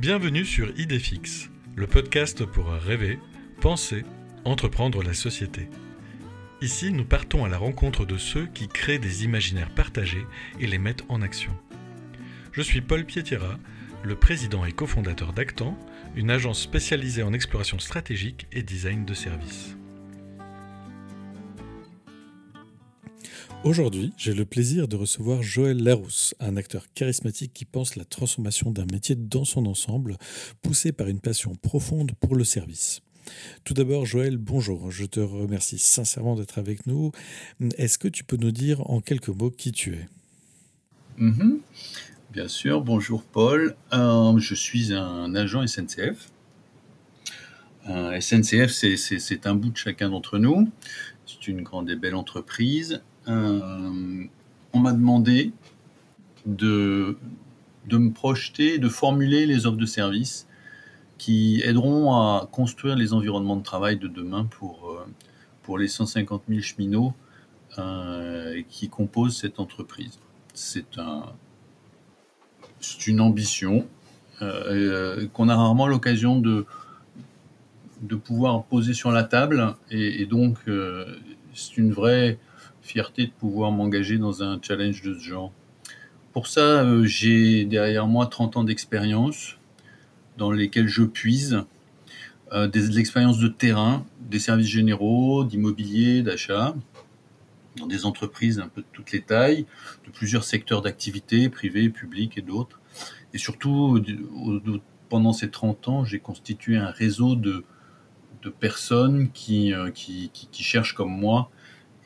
Bienvenue sur Idéfix, le podcast pour rêver, penser, entreprendre la société. Ici, nous partons à la rencontre de ceux qui créent des imaginaires partagés et les mettent en action. Je suis Paul Pietira, le président et cofondateur d'Actan, une agence spécialisée en exploration stratégique et design de services. Aujourd'hui, j'ai le plaisir de recevoir Joël Larousse, un acteur charismatique qui pense la transformation d'un métier dans son ensemble, poussé par une passion profonde pour le service. Tout d'abord, Joël, bonjour. Je te remercie sincèrement d'être avec nous. Est-ce que tu peux nous dire en quelques mots qui tu es? Mm-hmm. Bien sûr, bonjour Paul. Euh, je suis un agent SNCF. SNCF, c'est un bout de chacun d'entre nous. C'est une grande et belle entreprise euh, on m'a demandé de, de me projeter, de formuler les offres de services qui aideront à construire les environnements de travail de demain pour, euh, pour les 150 000 cheminots euh, qui composent cette entreprise. C'est un, une ambition qu'on a rarement l'occasion de, de pouvoir poser sur la table et, et donc c'est une vraie fierté de pouvoir m'engager dans un challenge de ce genre. Pour ça, euh, j'ai derrière moi 30 ans d'expérience dans lesquels je puise euh, des, de l'expérience de terrain, des services généraux, d'immobilier, d'achat, dans des entreprises un peu de toutes les tailles, de plusieurs secteurs d'activité, privés, publics et d'autres. Et surtout, pendant ces 30 ans, j'ai constitué un réseau de, de personnes qui, euh, qui, qui, qui, cherchent comme moi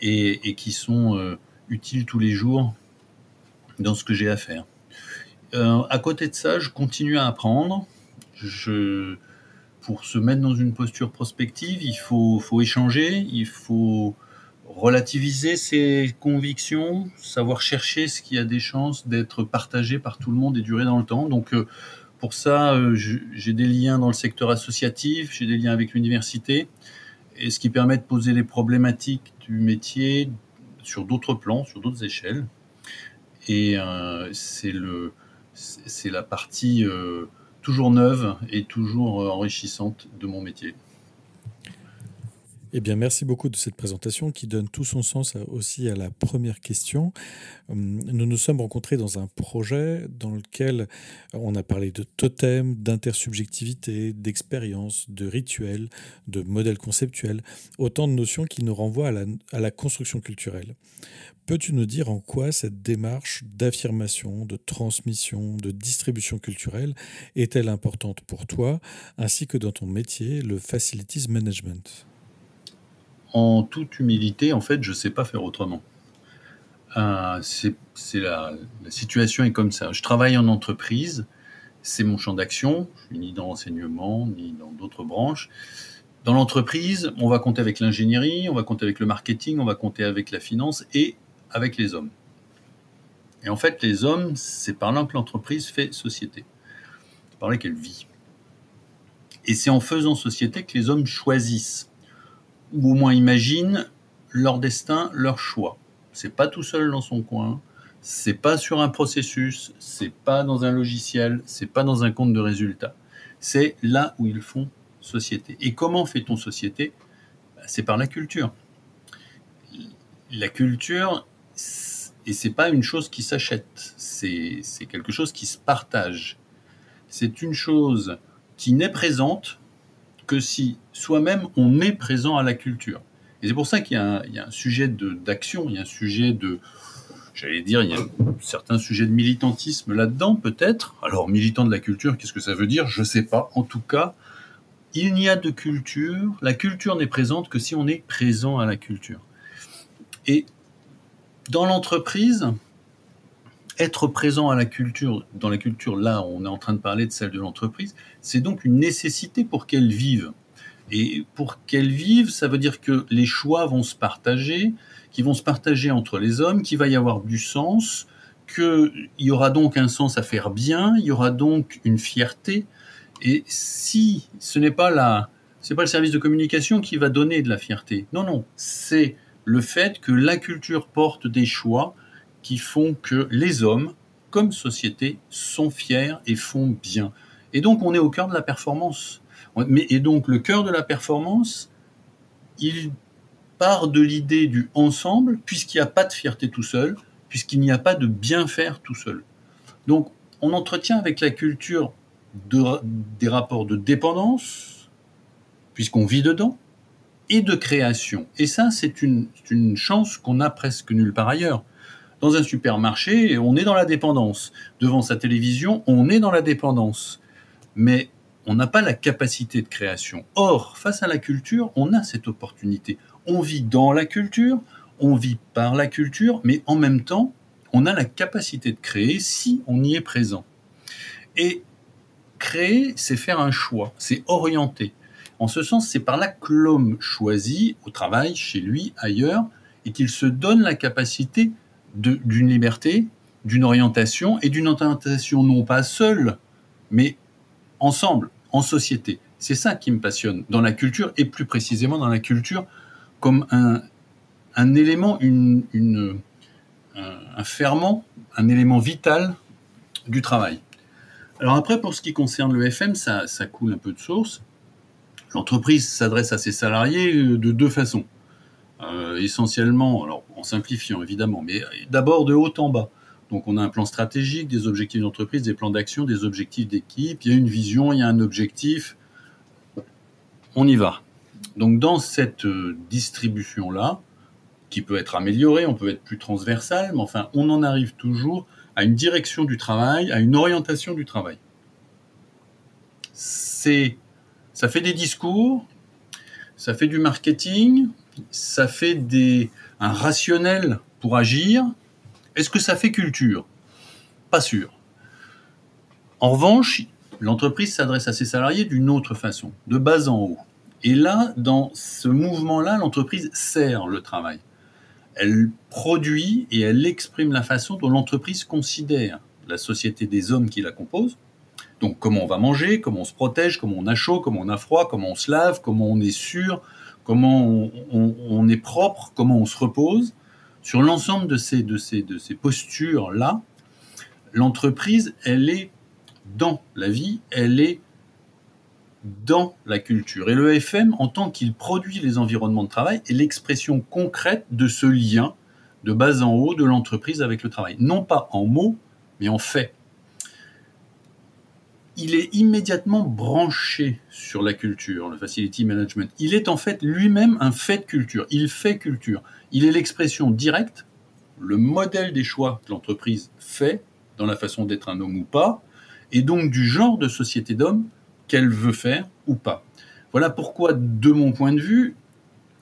et, qui sont euh, utiles tous les jours dans ce que j'ai à faire. Euh, à côté de ça, je continue à apprendre. Pour se mettre dans une posture prospective, il faut, faut échanger, il faut relativiser ses convictions, savoir chercher ce qui a des chances d'être partagé par tout le monde et durer dans le temps. Donc, euh, pour ça, j'ai des liens dans le secteur associatif, j'ai des liens avec l'université, et ce qui permet de poser les problématiques du métier sur d'autres plans, sur d'autres échelles. Et euh, c'est la partie euh, toujours neuve et toujours enrichissante de mon métier. Eh bien, merci beaucoup de cette présentation qui donne tout son sens aussi à la première question. Hum, nous nous sommes rencontrés dans un projet dans lequel on a parlé de totem, d'intersubjectivité, d'expérience, de rituel, de modèle conceptuel, autant de notions qui nous renvoient à la, à la construction culturelle. Peux-tu nous dire en quoi cette démarche d'affirmation, de transmission, de distribution culturelle est-elle importante pour toi, ainsi que dans ton métier, le facilities management? En toute humilité, en fait, je ne sais pas faire autrement. Euh, la, situation est comme ça. Je travaille en entreprise, c'est mon champ d'action. Je suis ni dans l'enseignement ni dans d'autres branches. Dans l'entreprise, on va compter avec l'ingénierie, on va compter avec le marketing, on va compter avec la finance et avec les hommes. Et en fait, les hommes, c'est par là que l'entreprise fait société. C'est par là qu'elle vit. Et c'est en faisant société que les hommes choisissent ou au moins imaginent leur destin, leur choix. C'est pas tout seul dans son coin, c'est pas sur un processus, c'est pas dans un logiciel, c'est pas dans un compte de résultats. C'est là où ils font société. Et comment fait-on société? Bah, C'est par la culture. La culture, et c'est pas une chose qui s'achète, c'est quelque chose qui se partage. C'est une chose qui n'est présente que si soi-même on est présent à la culture. Et c'est pour ça qu'il y, a un sujet d'action, il y a un sujet de, j'allais dire, il y a certains sujets de militantisme là-dedans, peut-être. Alors, militant de la culture, qu'est-ce que ça veut dire? Je ne sais pas. En tout cas, il n'y a de culture, la culture n'est présente que si on est présent à la culture. Et dans l'entreprise, être présent à la culture, dans la culture, là, on est en train de parler de celle de l'entreprise, c'est donc une nécessité pour qu'elle vive. Et pour qu'elle vive, ça veut dire que les choix vont se partager, qui vont se partager entre les hommes, qu'il va y avoir du sens, qu'il y aura donc un sens à faire bien, il y aura donc une fierté. Et si ce n'est pas la, c'est pas le service de communication qui va donner de la fierté. Non, non, c'est le fait que la culture porte des choix qui font que les hommes, comme société, sont fiers et font bien. Et donc, on est au cœur de la performance. Mais, et donc, le cœur de la performance, il part de l'idée du ensemble, puisqu'il n'y a pas de fierté tout seul, puisqu'il n'y a pas de bien faire tout seul. Donc, on entretient avec la culture des rapports de dépendance, puisqu'on vit dedans, et de création. Et ça, c'est une, une chance qu'on a presque nulle part ailleurs. Dans un supermarché, on est dans la dépendance. Devant sa télévision, on est dans la dépendance. Mais on n'a pas la capacité de création. Or, face à la culture, on a cette opportunité. On vit dans la culture, on vit par la culture, mais en même temps, on a la capacité de créer si on y est présent. Et créer, c'est faire un choix, c'est orienter. En ce sens, c'est par là que l'homme choisit, au travail, chez lui, ailleurs, et qu'il se donne la capacité d'une liberté, d'une orientation, et d'une orientation non pas seule, mais ensemble, en société. C'est ça qui me passionne dans la culture, et plus précisément dans la culture comme un, un élément, une, un ferment, un élément vital du travail. Alors après, pour ce qui concerne le FM, ça, ça coule un peu de source. L'entreprise s'adresse à ses salariés euh, de deux façons. Euh, essentiellement, alors simplifiant évidemment, mais d'abord de haut en bas. Donc on a un plan stratégique, des objectifs d'entreprise, des plans d'action, des objectifs d'équipe, il y a une vision, il y a un objectif. On y va. Donc dans cette euh, distribution-là, qui peut être améliorée, on peut être plus transversal, mais enfin on en arrive toujours à une direction du travail, à une orientation du travail. C'est, ça fait des discours, ça fait du marketing, ça fait des, un rationnel pour agir. Est-ce que ça fait culture? Pas sûr. En revanche, l'entreprise s'adresse à ses salariés d'une autre façon, de bas en haut. Et là, dans ce mouvement-là, l'entreprise sert le travail elle produit et elle exprime la façon dont l'entreprise considère la société des hommes qui la composent. Donc comment on va manger, comment on se protège, comment on a chaud, comment on a froid, comment on se lave, comment on est sûr, comment on, est propre, comment on se repose. Sur l'ensemble de ces, de ces, postures-là, l'entreprise, elle est dans la vie, elle est dans la culture. Et le FM, en tant qu'il produit les environnements de travail, est l'expression concrète de ce lien de bas en haut de l'entreprise avec le travail. Non pas en mots, mais en fait. Il est immédiatement branché sur la culture, le facility management. Il est en fait lui-même un fait de culture. Il fait culture. Il est l'expression directe, le modèle des choix que l'entreprise fait dans la façon d'être un homme ou pas, et donc du genre de société d'hommes qu'elle veut faire ou pas. Voilà pourquoi, de mon point de vue,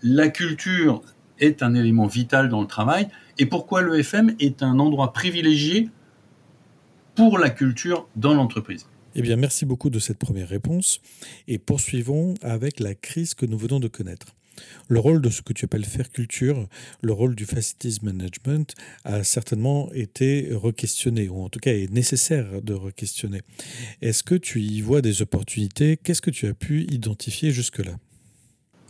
la culture est un élément vital dans le travail et pourquoi le FM est un endroit privilégié pour la culture dans l'entreprise. Eh bien, merci beaucoup de cette première réponse et poursuivons avec la crise que nous venons de connaître. Le rôle de ce que tu appelles faire culture, le rôle du facilities management a certainement été requestionné, ou en tout cas est nécessaire de requestionner. Est-ce que tu y vois des opportunités? Qu'est-ce que tu as pu identifier jusque-là?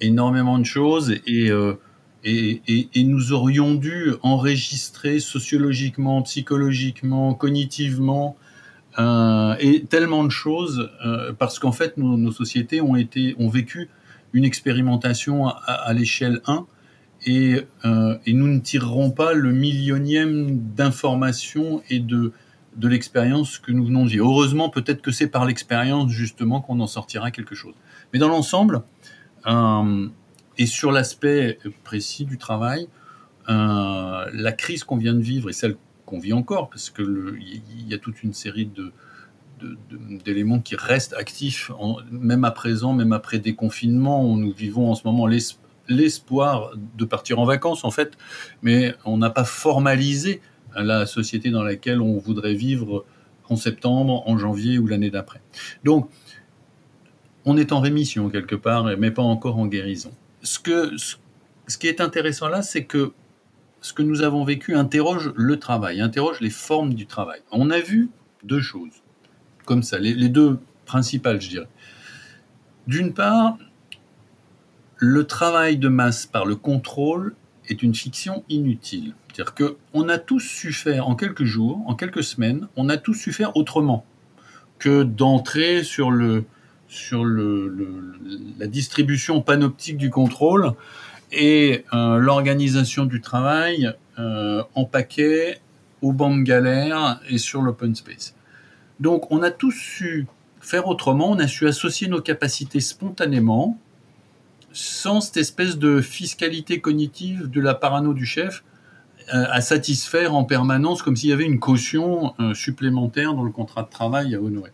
Énormément de choses euh, et, et, nous aurions dû enregistrer sociologiquement, psychologiquement, cognitivement euh, et tellement de choses euh, parce qu'en fait nos, sociétés ont été ont vécu une expérimentation à, l'échelle 1 et, euh, et, nous ne tirerons pas le millionième d'informations et de, de l'expérience que nous venons de vivre. Heureusement, peut-être que c'est par l'expérience justement qu'on en sortira quelque chose. Mais dans l'ensemble, et sur l'aspect précis du travail, la crise qu'on vient de vivre et celle qu'on vit encore, parce qu'il y a toute une série d'éléments qui restent actifs, même à présent, même après déconfinement. Nous vivons en ce moment l'espoir de partir en vacances, en fait, mais on n'a pas formalisé la société dans laquelle on voudrait vivre en septembre, en janvier ou l'année d'après. Donc, on est en rémission quelque part, mais pas encore en guérison. Que, ce qui est intéressant là, c'est que ce que nous avons vécu interroge le travail, interroge les formes du travail. On a vu deux choses comme ça, les, deux principales, je dirais. D'une part, le travail de masse par le contrôle est une fiction inutile. C'est-à-dire qu'on a tous su faire en quelques jours, en quelques semaines, on a tous su faire autrement que d'entrer sur le sur le, la distribution panoptique du contrôle et euh, l'organisation du travail euh, en paquet, au banc de galère et sur l'open space. Donc on a tous su faire autrement, on a su associer nos capacités spontanément, sans cette espèce de fiscalité cognitive de la parano du chef euh, à satisfaire en permanence comme s'il y avait une caution supplémentaire dans le contrat de travail à honorer.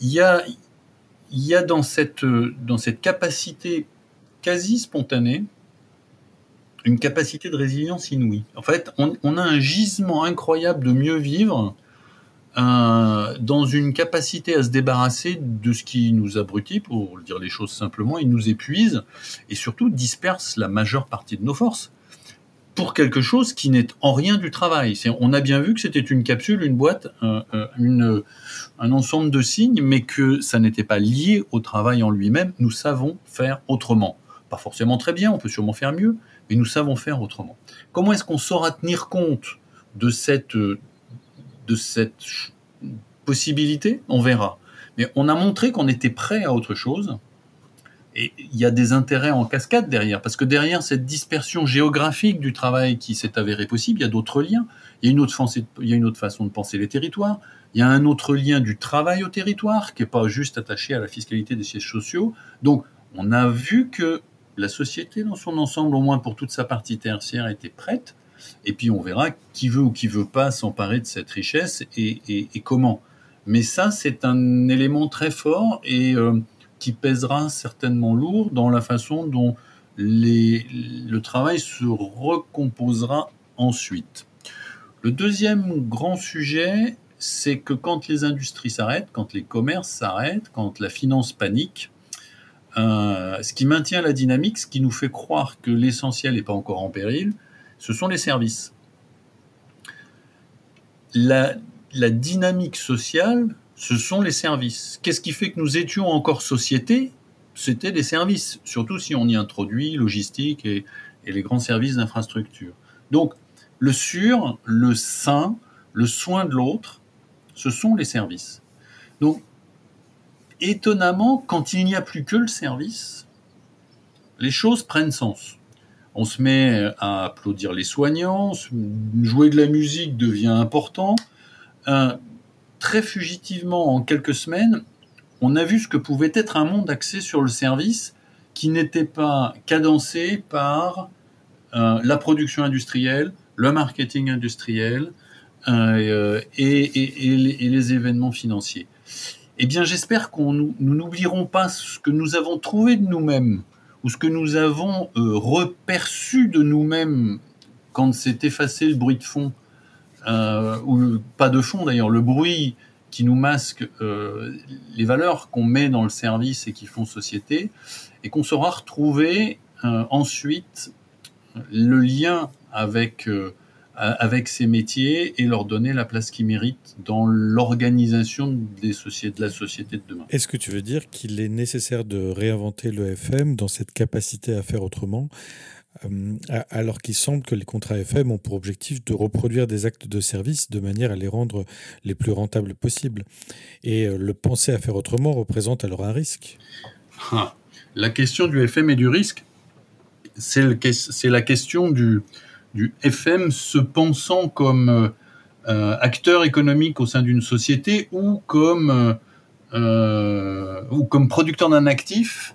Il y a, il y a dans cette, dans cette capacité quasi spontanée une capacité de résilience inouïe. En fait, on, a un gisement incroyable de mieux vivre euh, dans une capacité à se débarrasser de ce qui nous abrutit, pour dire les choses simplement, il nous épuise et surtout disperse la majeure partie de nos forces pour quelque chose qui n'est en rien du travail. On a bien vu que c'était une capsule, une boîte, un ensemble de signes, mais que ça n'était pas lié au travail en lui-même. Nous savons faire autrement. Pas forcément très bien, on peut sûrement faire mieux, mais nous savons faire autrement. Comment est-ce qu'on saura tenir compte de cette, de cette possibilité? On verra. Mais on a montré qu'on était prêt à autre chose. Et il y a des intérêts en cascade derrière, parce que derrière cette dispersion géographique du travail qui s'est avérée possible, il y a d'autres liens. Il y a, une autre il y a une autre façon de penser les territoires. Il y a un autre lien du travail au territoire qui n'est pas juste attaché à la fiscalité des sièges sociaux. Donc, on a vu que la société dans son ensemble, au moins pour toute sa partie tertiaire, était prête. Et puis on verra qui veut ou qui veut pas s'emparer de cette richesse et, comment. Mais ça, c'est un élément très fort et euh, qui pèsera certainement lourd dans la façon dont le travail se recomposera ensuite. Le deuxième grand sujet, c'est que quand les industries s'arrêtent, quand les commerces s'arrêtent, quand la finance panique, euh, ce qui maintient la dynamique, ce qui nous fait croire que l'essentiel n'est pas encore en péril, ce sont les services. La, dynamique sociale, ce sont les services. Qu'est-ce qui fait que nous étions encore société? C'était des services, surtout si on y introduit logistique et, les grands services d'infrastructure. Donc, le sur, le sain, le soin de l'autre, ce sont les services. Donc, étonnamment, quand il n'y a plus que le service, les choses prennent sens. On se met à applaudir les soignants, jouer de la musique devient important. Euh, très fugitivement, en quelques semaines, on a vu ce que pouvait être un monde axé sur le service qui n'était pas cadencé par euh, la production industrielle, le marketing industriel euh, et, les, événements financiers eh bien j'espère qu'on nous n'oublierons pas ce que nous avons trouvé de nous-mêmes ou ce que nous avons euh, reperçu de nous-mêmes quand s'est effacé le bruit de fond, euh, ou pas de fond d'ailleurs, le bruit qui nous masque euh, les valeurs qu'on met dans le service et qui font société, et qu'on saura retrouver ensuite le lien avec avec ces métiers et leur donner la place qu'ils méritent dans l'organisation des sociétés, de la société de demain. Est-ce que tu veux dire qu'il est nécessaire de réinventer le FM dans cette capacité à faire autrement euh, alors qu'il semble que les contrats FM ont pour objectif de reproduire des actes de service de manière à les rendre les plus rentables possibles? Et euh, le penser à faire autrement représente alors un risque? Ah, la question du FM et du risque, c'est la question du, du FM se pensant comme euh, euh, acteur économique au sein d'une société ou comme, euh, producteur d'un actif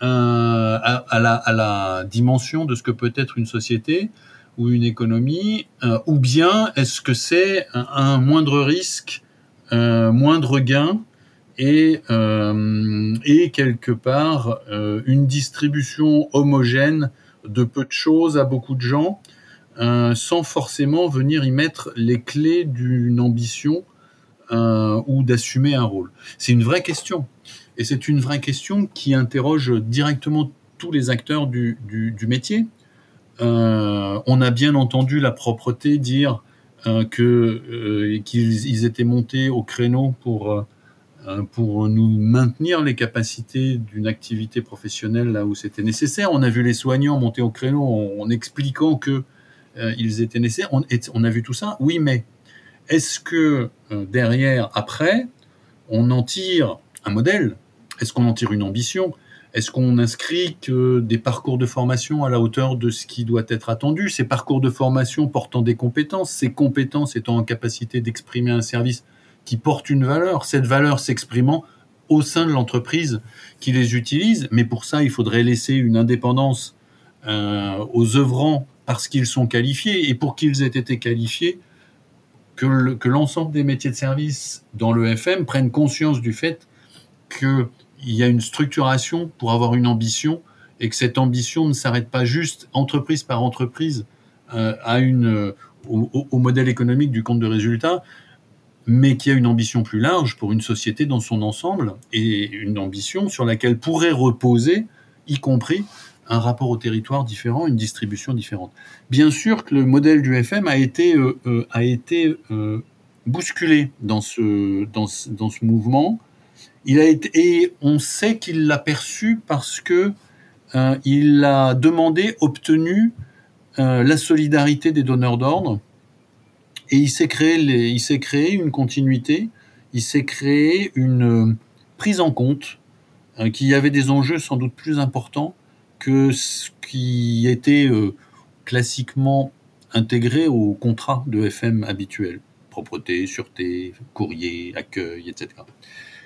à, la, dimension de ce que peut être une société ou une économie, ou bien est-ce que c'est un, moindre risque, moindre gain et quelque part une distribution homogène de peu de choses à beaucoup de gens euh, sans forcément venir y mettre les clés d'une ambition euh, ou d'assumer un rôle C'est une vraie question. Et c'est une vraie question qui interroge directement tous les acteurs du, métier. Euh, on a bien entendu la propreté dire qu'ils étaient montés au créneau pour pour nous maintenir les capacités d'une activité professionnelle là où c'était nécessaire. On a vu les soignants monter au créneau en expliquant que ils étaient nécessaires. On, a vu tout ça, oui, mais est-ce que euh, derrière, après, on en tire un modèle? Est-ce qu'on en tire une ambition? Est-ce qu'on inscrit que des parcours de formation à la hauteur de ce qui doit être attendu? Ces parcours de formation portant des compétences, ces compétences étant en capacité d'exprimer un service qui porte une valeur, cette valeur s'exprimant au sein de l'entreprise qui les utilise. Mais pour ça, il faudrait laisser une indépendance euh, aux œuvrants parce qu'ils sont qualifiés. Et pour qu'ils aient été qualifiés, que l'ensemble des métiers de service dans le FM prennent conscience du fait qu'il y a une structuration pour avoir une ambition et que cette ambition ne s'arrête pas juste entreprise par entreprise euh, une, au, au, modèle économique du compte de résultat, mais qui a une ambition plus large pour une société dans son ensemble et une ambition sur laquelle pourrait reposer, y compris un rapport au territoire différent, une distribution différente. Bien sûr que le modèle du FM a été, euh, euh, a été euh, bousculé dans ce, dans, ce mouvement. Il a été, et on sait qu'il l'a perçu parce que il a demandé, obtenu la solidarité des donneurs d'ordre et il s'est créé, il s'est créé une continuité, il s'est créé une prise en compte qu'il y avait des enjeux sans doute plus importants que ce qui était euh, classiquement intégré au contrat de FM habituel. Propreté, sûreté, courrier, accueil, etc.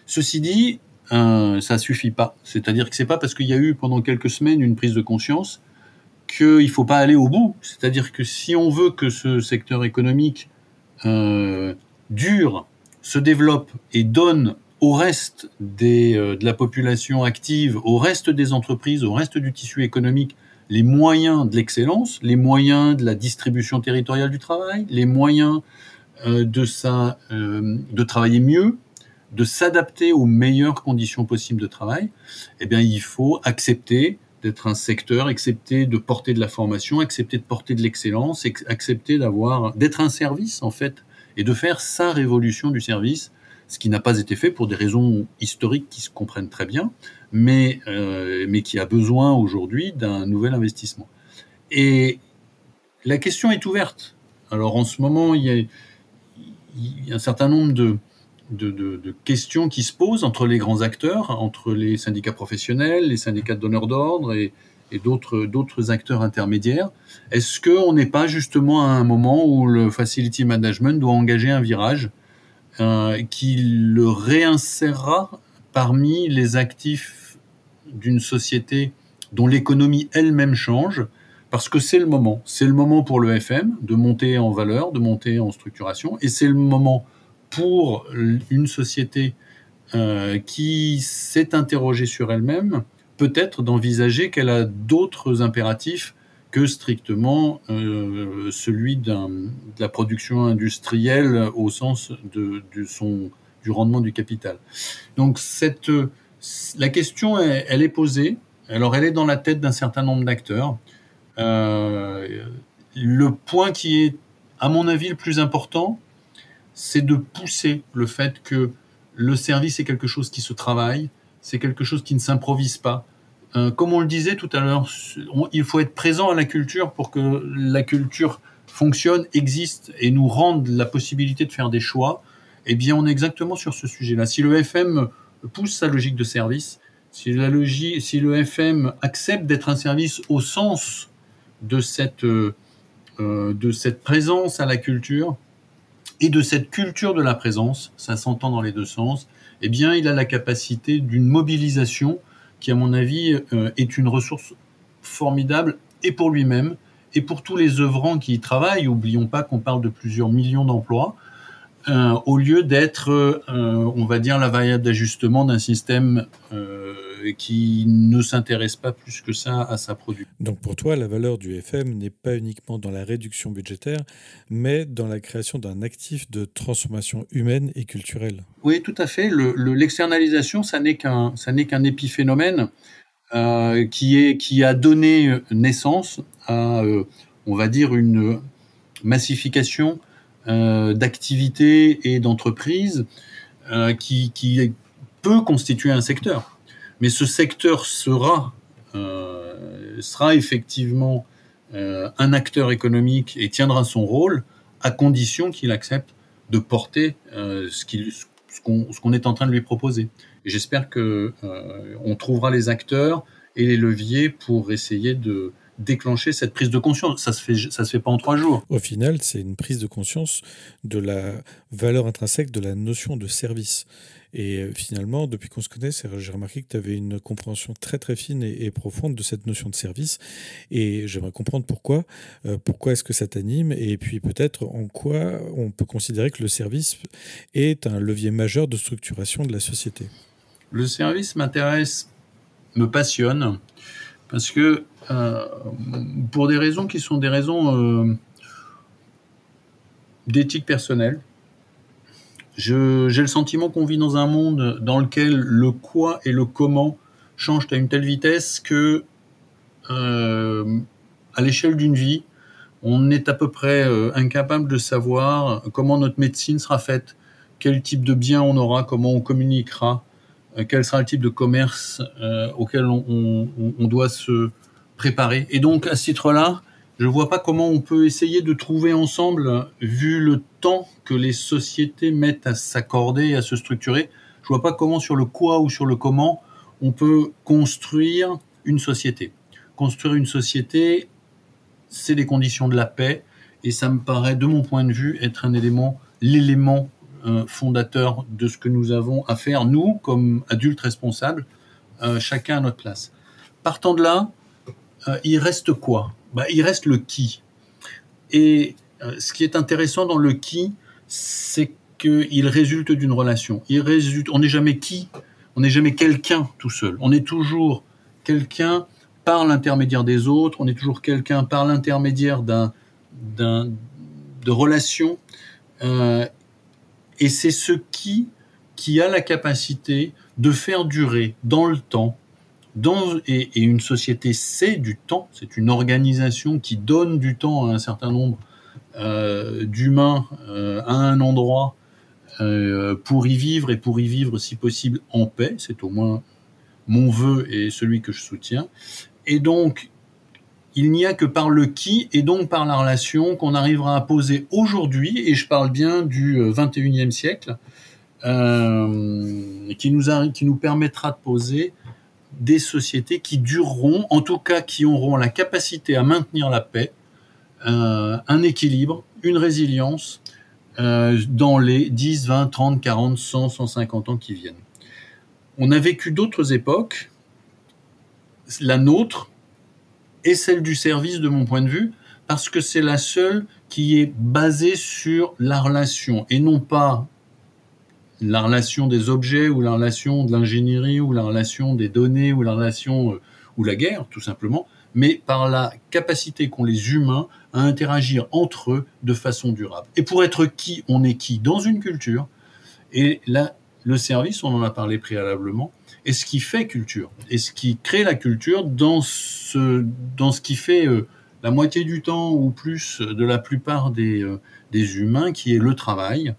Ceci dit, euh, ça suffit pas. C'est-à-dire que c'est pas parce qu'il y a eu pendant quelques semaines une prise de conscience qu'il faut pas aller au bout. C'est-à-dire que si on veut que ce secteur économique euh, dure, se développe et donne au reste des, euh, de la population active, au reste des entreprises, au reste du tissu économique, les moyens de l'excellence, les moyens de la distribution territoriale du travail, les moyens euh, de, sa, de travailler mieux, de s'adapter aux meilleures conditions possibles de travail, eh bien, il faut accepter d'être un secteur, accepter de porter de la formation, accepter de porter de l'excellence, accepter d'avoir, d'être un service en fait, et de faire sa révolution du service, ce qui n'a pas été fait pour des raisons historiques qui se comprennent très bien, mais, euh, mais qui a besoin aujourd'hui d'un nouvel investissement. Et la question est ouverte. Alors en ce moment, il y a, un certain nombre de, de, questions qui se posent entre les grands acteurs, entre les syndicats professionnels, les syndicats de donneurs d'ordre et, d'autres acteurs intermédiaires. Est-ce qu'on n'est pas justement à un moment où le facility management doit engager un virage qui le réinsérera parmi les actifs d'une société dont l'économie elle-même change parce que c'est le moment. C'est le moment pour le FM de monter en valeur, de monter en structuration, et c'est le moment pour une société euh, qui s'est interrogée sur elle-même, peut-être d'envisager qu'elle a d'autres impératifs que strictement euh, celui de la production industrielle au sens de, son, du rendement du capital. Donc cette, la question, elle, est posée. Alors elle est dans la tête d'un certain nombre d'acteurs. Euh, le point qui est, à mon avis, le plus important, c'est de pousser le fait que le service est quelque chose qui se travaille, c'est quelque chose qui ne s'improvise pas. Euh, comme on le disait tout à l'heure, il faut être présent à la culture pour que la culture fonctionne, existe et nous rende la possibilité de faire des choix. Eh bien, on est exactement sur ce sujet-là. Si le FM pousse sa logique de service, si, la logique, si le FM accepte d'être un service au sens de cette, euh, de cette présence à la culture, et de cette culture de la présence, ça s'entend dans les deux sens, eh bien, il a la capacité d'une mobilisation qui, à mon avis, euh, est une ressource formidable et pour lui-même et pour tous les œuvrants qui y travaillent. N'oublions pas qu'on parle de plusieurs millions d'emplois. Euh, au lieu d'être, euh, on va dire, la variable d'ajustement d'un système qui ne s'intéresse pas plus que ça à sa production. Donc pour toi, la valeur du FM n'est pas uniquement dans la réduction budgétaire, mais dans la création d'un actif de transformation humaine et culturelle. Oui, tout à fait. L'externalisation, le, ça n'est qu'un, épiphénomène qui, est, qui a donné naissance à, on va dire, une massification euh, d'activités et d'entreprises euh, qui, qui, peut constituer un secteur. Mais ce secteur sera, euh, sera effectivement un acteur économique et tiendra son rôle à condition qu'il accepte de porter ce, ce qu'on est en train de lui proposer. J'espère que on trouvera les acteurs et les leviers pour essayer de déclencher cette prise de conscience. Ça se se fait pas en trois jours. Au final, c'est une prise de conscience de la valeur intrinsèque de la notion de service. Et euh, finalement, depuis qu'on se connaît, j'ai remarqué que tu avais une compréhension très très fine et, profonde de cette notion de service. Et j'aimerais comprendre pourquoi. Euh, pourquoi est-ce que ça t'anime Et puis peut-être en quoi on peut considérer que le service est un levier majeur de structuration de la société. Le service m'intéresse, me passionne, parce que euh, pour des raisons qui sont des raisons d'éthique personnelle, j'ai le sentiment qu'on vit dans un monde dans lequel le quoi et le comment changent à une telle vitesse que, euh, à l'échelle d'une vie, on est à peu près euh, incapable de savoir comment notre médecine sera faite, quel type de bien on aura, comment on communiquera, euh, quel sera le type de commerce auquel on, on, doit se préparer. Et donc, à ce titre-là, je ne vois pas comment on peut essayer de trouver ensemble, vu le temps que les sociétés mettent à s'accorder, à se structurer, je vois pas comment sur le quoi ou sur le comment on peut construire une société. Construire une société, c'est les conditions de la paix, et ça me paraît, de mon point de vue, être un élément, l'élément euh, fondateur de ce que nous avons à faire, nous, comme adultes responsables, euh, chacun à notre place. Partant de là, euh, il reste quoi? Bah, il reste le qui. Et euh, ce qui est intéressant dans le qui, c'est qu'il résulte d'une relation. On n'est jamais qui, on n'est jamais quelqu'un tout seul. On est toujours quelqu'un par l'intermédiaire des autres, on est toujours quelqu'un par l'intermédiaire d'un, d'un, de relations. Euh, et c'est ce qui qui a la capacité de faire durer dans le temps et, une société, c'est du temps, c'est une organisation qui donne du temps à un certain nombre euh, d'humains euh, à un endroit euh, pour y vivre et pour y vivre si possible en paix, c'est au moins mon vœu et celui que je soutiens. Et donc, il n'y a que par le qui et donc par la relation qu'on arrivera à poser aujourd'hui, et je parle bien du 21e siècle, qui, nous qui nous permettra de poser des sociétés qui dureront, en tout cas qui auront la capacité à maintenir la paix, euh, un équilibre, une résilience euh, dans les 10, 20, 30, 40, 100, 150 ans qui viennent. On a vécu d'autres époques, la nôtre et celle du service de mon point de vue, parce que c'est la seule qui est basée sur la relation et non pas la relation des objets ou la relation de l'ingénierie ou la relation des données ou la relation euh, ou la guerre tout simplement, mais par la capacité qu'ont les humains à interagir entre eux de façon durable. Et pour être qui on est qui dans une culture, et là le service, on en a parlé préalablement, est ce qui fait culture, et ce qui crée la culture dans ce, dans ce qui fait euh, la moitié du temps ou plus de la plupart des, euh, des humains, qui est le travail,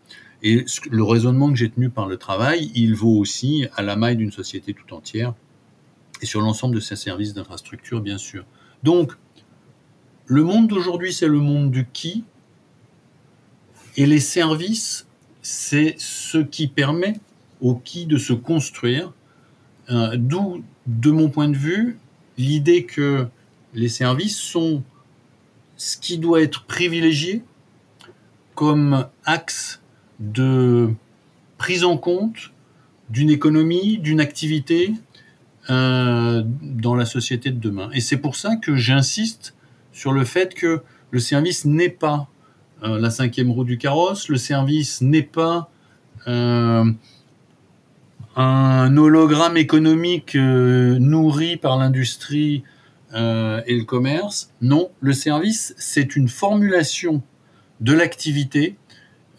et le raisonnement que j'ai tenu par le travail, il vaut aussi à la maille d'une société tout entière et sur l'ensemble de ses services d'infrastructure, bien sûr. Donc, le monde d'aujourd'hui, c'est le monde du qui, et les services, c'est ce qui permet au qui de se construire, euh, d'où, de mon point de vue, l'idée que les services sont ce qui doit être privilégié comme axe de prise en compte d'une économie, d'une activité euh, dans la société de demain. Et c'est pour ça que j'insiste sur le fait que le service n'est pas euh, la cinquième roue du carrosse, le service n'est pas euh, un hologramme économique nourri par l'industrie et le commerce. Non, le service, c'est une formulation de l'activité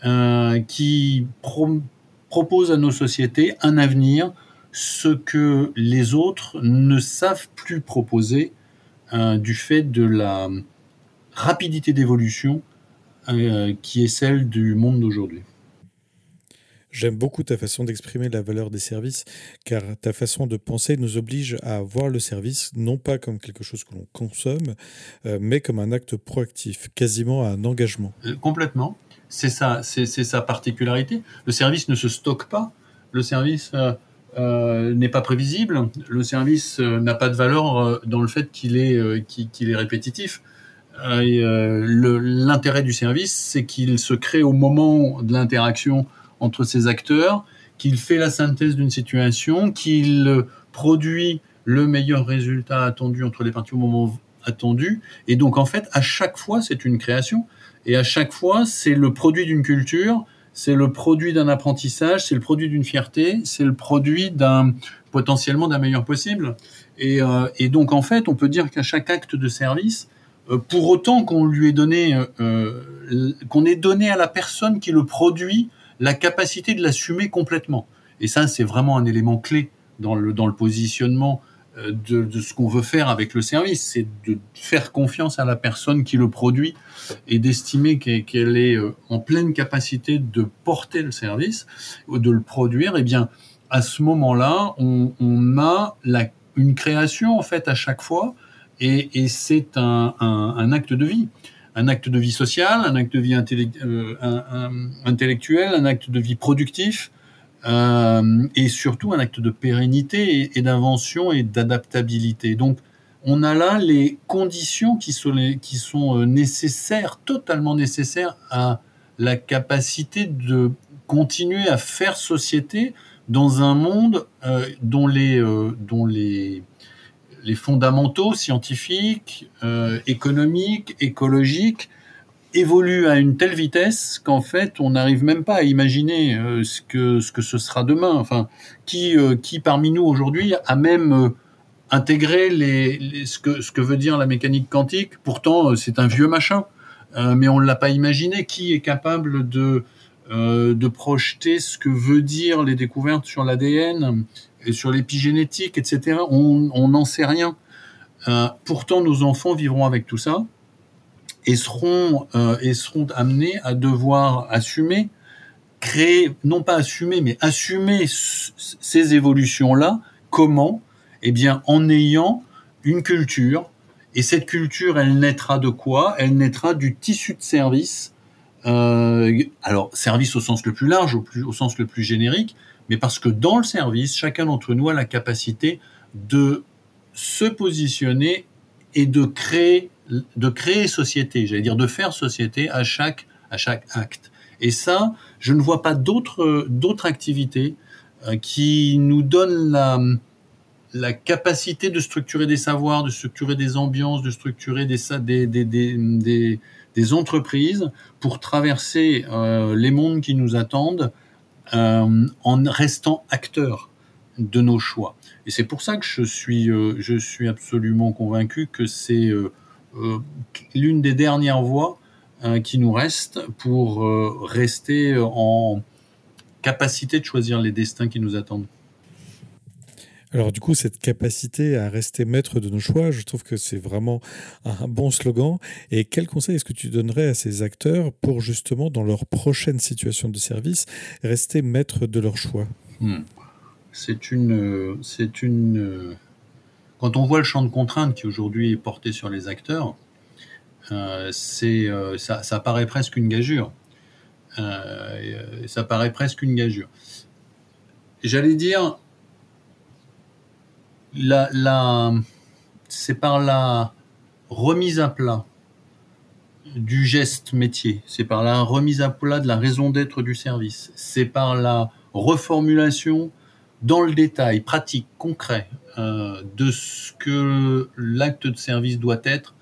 euh, qui propose à nos sociétés un avenir, ce que les autres ne savent plus proposer euh, du fait de la rapidité d'évolution euh, qui est celle du monde d'aujourd'hui. J'aime beaucoup ta façon d'exprimer la valeur des services, car ta façon de penser nous oblige à voir le service non pas comme quelque chose que l'on consomme, euh, mais comme un acte proactif, quasiment un engagement. Euh, complètement. C'est ça, c'est sa particularité. Le service ne se stocke pas. Le service euh, n'est pas prévisible. Le service n'a pas de valeur dans le fait qu'il est, qu'il est répétitif. L'intérêt du service, c'est qu'il se crée au moment de l'interaction entre ces acteurs, qu'il fait la synthèse d'une situation, qu'il produit le meilleur résultat attendu entre les parties au moment attendu. Et donc, en fait, à chaque fois, c'est une création. Et à chaque fois, c'est le produit d'une culture, c'est le produit d'un apprentissage, c'est le produit d'une fierté, c'est le produit d'un potentiellement d'un meilleur possible. Et, euh, donc, en fait, on peut dire qu'à chaque acte de service, euh, pour autant qu'on lui ait donné, euh, qu'on ait donné à la personne qui le produit la capacité de l'assumer complètement. Et ça, c'est vraiment un élément clé dans le, positionnement euh, de, ce qu'on veut faire avec le service. C'est de faire confiance à la personne qui le produit et d'estimer qu'elle est euh, en pleine capacité de porter le service, de le produire. Et eh bien, à ce moment-là, on, a une création en fait à chaque fois, et, c'est un acte de vie un acte de vie sociale, un acte de vie euh, intellectuelle, un acte de vie productif, euh, et surtout un acte de pérennité et, d'invention et d'adaptabilité. Donc, on a là les conditions qui sont, euh, nécessaires, totalement nécessaires à la capacité de continuer à faire société dans un monde les, dont les, les fondamentaux scientifiques, euh, économiques, écologiques évoluent à une telle vitesse qu'en fait on n'arrive même pas à imaginer euh, ce que ce que ce sera demain. Enfin, qui euh, qui parmi nous aujourd'hui a même intégré les, ce que ce que veut dire la mécanique quantique? Pourtant, c'est un vieux machin, mais on ne l'a pas imaginé. Qui est capable de de projeter ce que veut dire les découvertes sur l'ADN et sur l'épigénétique, etc. On n'en sait rien. Euh, pourtant, nos enfants vivront avec tout ça et seront, euh, et seront amenés à devoir assumer, créer, non pas assumer, mais assumer ces évolutions-là. Comment? Eh bien, en ayant une culture. Et cette culture, elle naîtra de quoi? Elle naîtra du tissu de service. Euh, alors, service au sens le plus large, au, plus, au sens le plus générique, mais parce que dans le service, chacun d'entre nous a la capacité de se positionner et de créer, de créer société, j'allais dire de faire société à chaque, à chaque acte. Et ça, je ne vois pas d'autres, activités euh, qui nous donnent la, la capacité de structurer des savoirs, de structurer des ambiances, de structurer des, des, des entreprises pour traverser euh, les mondes qui nous attendent euh, en restant acteur de nos choix. Et c'est pour ça que je suis, euh, je suis absolument convaincu que c'est euh, l'une des dernières voies qui nous reste pour rester en capacité de choisir les destins qui nous attendent. Alors du coup, cette capacité à rester maître de nos choix, je trouve que c'est vraiment un bon slogan. Et quel conseil est-ce que tu donnerais à ces acteurs pour justement, dans leur prochaine situation de service, rester maître de leurs choix? Hmm. C'est une, c'est une. Quand on voit le champ de contraintes qui aujourd'hui est porté sur les acteurs, euh, c'est, euh, ça, ça, paraît presque une gageure. Euh, ça paraît presque une gageure. J'allais dire, c'est par la remise à plat du geste métier, c'est par la remise à plat de la raison d'être du service, c'est par la reformulation dans le détail, pratique, concret, euh, de ce que l'acte de service doit être,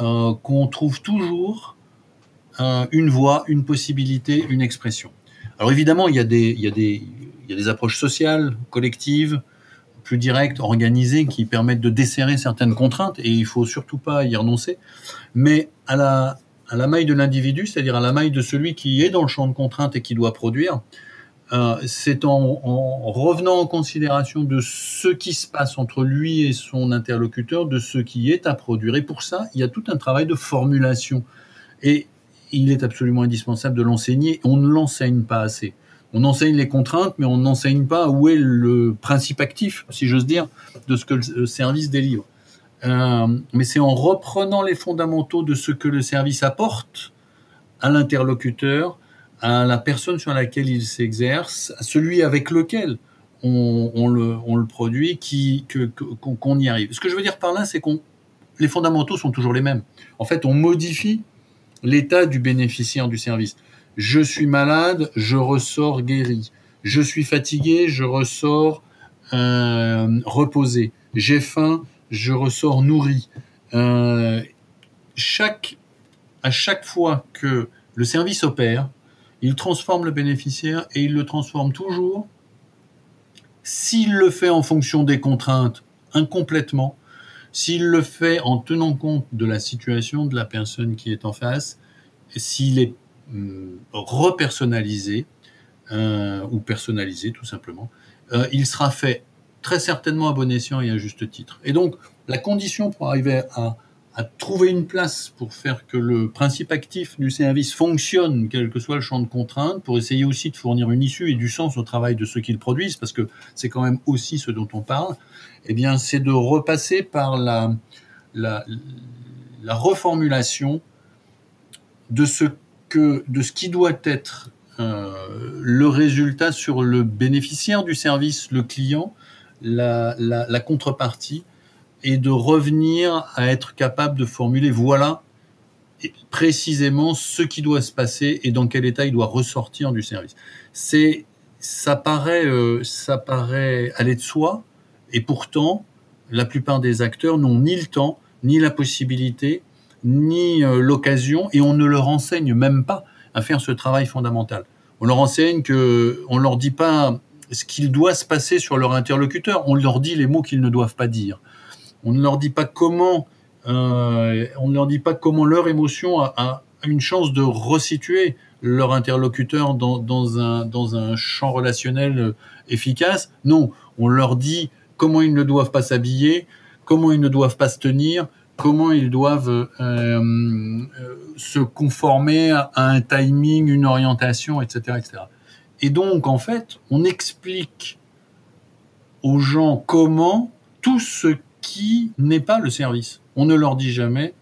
euh, qu'on trouve toujours euh, une voie, une possibilité, une expression. Alors évidemment, il y a des approches sociales, collectives, plus directes, organisées, qui permettent de desserrer certaines contraintes, et il faut surtout pas y renoncer. Mais à la, à la maille de l'individu, c'est-à-dire à la maille de celui qui est dans le champ de contraintes et qui doit produire, euh, c'est en, en, revenant en considération de ce qui se passe entre lui et son interlocuteur, de ce qui est à produire. Et pour ça, il y a tout un travail de formulation. Et il est absolument indispensable de l'enseigner. On ne l'enseigne pas assez. On enseigne les contraintes, mais on n'enseigne pas où est le principe actif, si j'ose dire, de ce que le service délivre. Euh, mais c'est en reprenant les fondamentaux de ce que le service apporte à l'interlocuteur, à la personne sur laquelle il s'exerce, à celui avec lequel on, le, produit, qu'on, y arrive. Ce que je veux dire par là, c'est qu'on les fondamentaux sont toujours les mêmes. En fait, on modifie l'état du bénéficiaire du service. Je suis malade, je ressors guéri. Je suis fatigué, je ressors euh, reposé. J'ai faim, je ressors nourri. Euh, chaque, à chaque fois que le service opère, il transforme le bénéficiaire et il le transforme toujours. S'il le fait en fonction des contraintes, incomplètement, s'il le fait en tenant compte de la situation de la personne qui est en face, s'il est repersonnalisé euh, ou personnalisé tout simplement, euh, il sera fait très certainement à bon escient et à juste titre. Et donc, la condition pour arriver à, trouver une place pour faire que le principe actif du service fonctionne, quel que soit le champ de contrainte, pour essayer aussi de fournir une issue et du sens au travail de ceux qui le produisent, parce que c'est quand même aussi ce dont on parle, eh bien, c'est de repasser par la reformulation de ce de ce qui doit être euh, le résultat sur le bénéficiaire du service, le client, la, la, contrepartie, et de revenir à être capable de formuler voilà précisément ce qui doit se passer et dans quel état il doit ressortir du service. C'est ça paraît euh, ça paraît aller de soi et pourtant la plupart des acteurs n'ont ni le temps ni la possibilité ni euh, l'occasion, et on ne leur enseigne même pas à faire ce travail fondamental. On leur enseigne que, on leur dit pas ce qu'il doit se passer sur leur interlocuteur, on leur dit les mots qu'ils ne doivent pas dire. On ne leur dit pas comment, euh, on ne leur dit pas comment leur émotion a, une chance de resituer leur interlocuteur dans, un, dans un champ relationnel euh, efficace. Non, on leur dit comment ils ne doivent pas s'habiller, comment ils ne doivent pas se tenir, comment ils doivent euh, euh, se conformer à un timing, une orientation, etc., etc. Et donc, en fait, on explique aux gens comment tout ce qui n'est pas le service. On ne leur dit jamais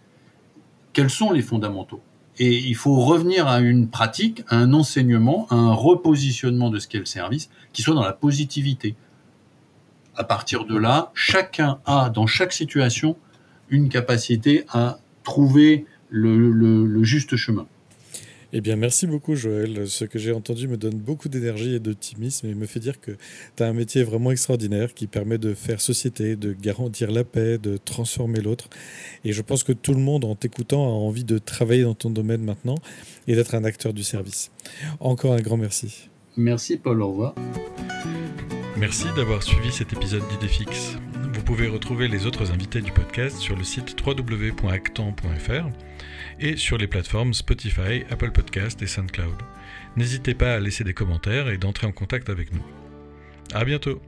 quels sont les fondamentaux. Et il faut revenir à une pratique, à un enseignement, à un repositionnement de ce qu'est le service, qui soit dans la positivité. À partir de là, chacun a, dans chaque situation, une capacité à trouver le, juste chemin. Eh bien, merci beaucoup, Joël. Ce que j'ai entendu me donne beaucoup d'énergie et d'optimisme et me fait dire que tu as un métier vraiment extraordinaire qui permet de faire société, de garantir la paix, de transformer l'autre. Et je pense que tout le monde, en t'écoutant, a envie de travailler dans ton domaine maintenant et d'être un acteur du service. Encore un grand merci. Merci, Paul. Au revoir. Merci d'avoir suivi cet épisode d'Idéfix. Vous pouvez retrouver les autres invités du podcast sur le site www.actan.fr et sur les plateformes Spotify, Apple Podcast et SoundCloud. N'hésitez pas à laisser des commentaires et d'entrer en contact avec nous. À bientôt!